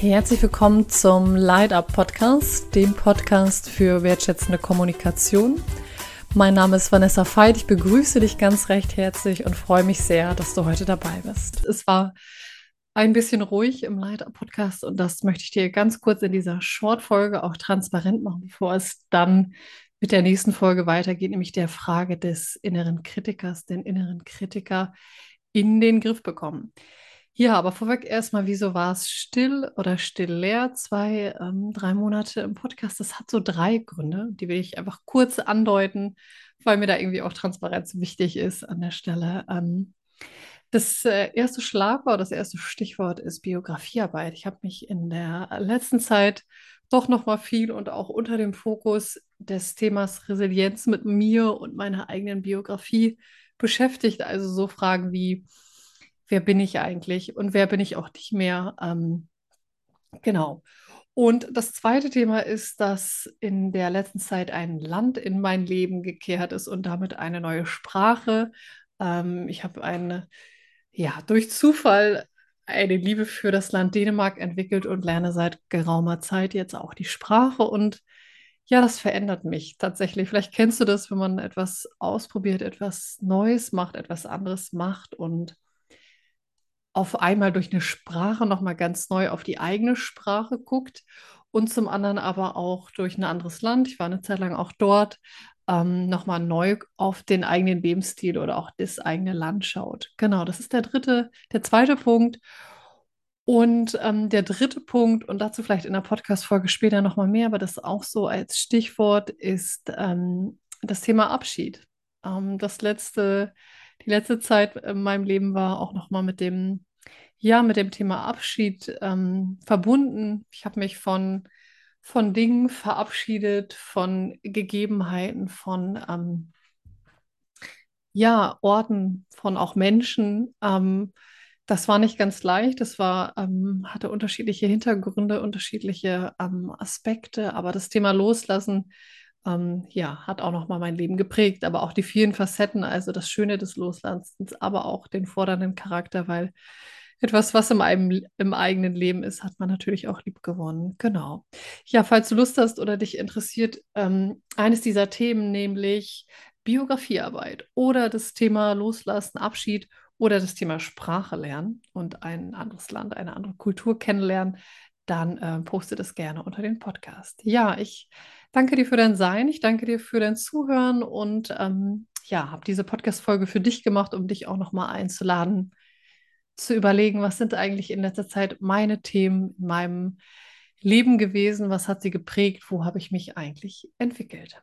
Herzlich willkommen zum Light Up Podcast, dem Podcast für wertschätzende Kommunikation. Mein Name ist Vanessa Veit. Ich begrüße dich ganz recht herzlich und freue mich sehr, dass du heute dabei bist. Es war ein bisschen ruhig im Light Up Podcast und das möchte ich dir ganz kurz in dieser Short-Folge auch transparent machen, bevor es dann mit der nächsten Folge weitergeht, nämlich der Frage des inneren Kritikers, den inneren Kritiker in den Griff bekommen. Ja, aber vorweg erstmal, wieso war es still oder still leer? Zwei, ähm, drei Monate im Podcast. Das hat so drei Gründe, die will ich einfach kurz andeuten, weil mir da irgendwie auch Transparenz wichtig ist an der Stelle. Ähm, das äh, erste Schlagwort, das erste Stichwort ist Biografiearbeit. Ich habe mich in der letzten Zeit doch noch mal viel und auch unter dem Fokus des Themas Resilienz mit mir und meiner eigenen Biografie beschäftigt. Also so Fragen wie wer bin ich eigentlich und wer bin ich auch nicht mehr. Ähm, genau. Und das zweite Thema ist, dass in der letzten Zeit ein Land in mein Leben gekehrt ist und damit eine neue Sprache. Ähm, ich habe eine, ja, durch Zufall eine Liebe für das Land Dänemark entwickelt und lerne seit geraumer Zeit jetzt auch die Sprache. Und ja, das verändert mich tatsächlich. Vielleicht kennst du das, wenn man etwas ausprobiert, etwas Neues macht, etwas anderes macht und auf einmal durch eine Sprache nochmal ganz neu auf die eigene Sprache guckt und zum anderen aber auch durch ein anderes Land. Ich war eine Zeit lang auch dort, ähm, nochmal neu auf den eigenen Lebensstil oder auch das eigene Land schaut. Genau, das ist der dritte, der zweite Punkt. Und ähm, der dritte Punkt, und dazu vielleicht in der Podcast-Folge später nochmal mehr, aber das auch so als Stichwort, ist ähm, das Thema Abschied. Ähm, das letzte die letzte Zeit in meinem Leben war auch nochmal mit dem, ja, mit dem Thema Abschied ähm, verbunden. Ich habe mich von, von Dingen verabschiedet, von Gegebenheiten, von ähm, ja, Orten, von auch Menschen. Ähm, das war nicht ganz leicht. Das war, ähm, hatte unterschiedliche Hintergründe, unterschiedliche ähm, Aspekte, aber das Thema Loslassen ähm, ja, hat auch nochmal mein Leben geprägt, aber auch die vielen Facetten, also das Schöne des Loslassens, aber auch den fordernden Charakter, weil etwas, was im, einem, im eigenen Leben ist, hat man natürlich auch lieb gewonnen. Genau. Ja, falls du Lust hast oder dich interessiert, ähm, eines dieser Themen, nämlich Biografiearbeit oder das Thema Loslassen, Abschied oder das Thema Sprache lernen und ein anderes Land, eine andere Kultur kennenlernen, dann äh, poste das gerne unter den Podcast. Ja, ich danke dir für dein Sein, ich danke dir für dein Zuhören und ähm, ja, habe diese Podcast-Folge für dich gemacht, um dich auch nochmal einzuladen, zu überlegen, was sind eigentlich in letzter Zeit meine Themen in meinem Leben gewesen, was hat sie geprägt, wo habe ich mich eigentlich entwickelt.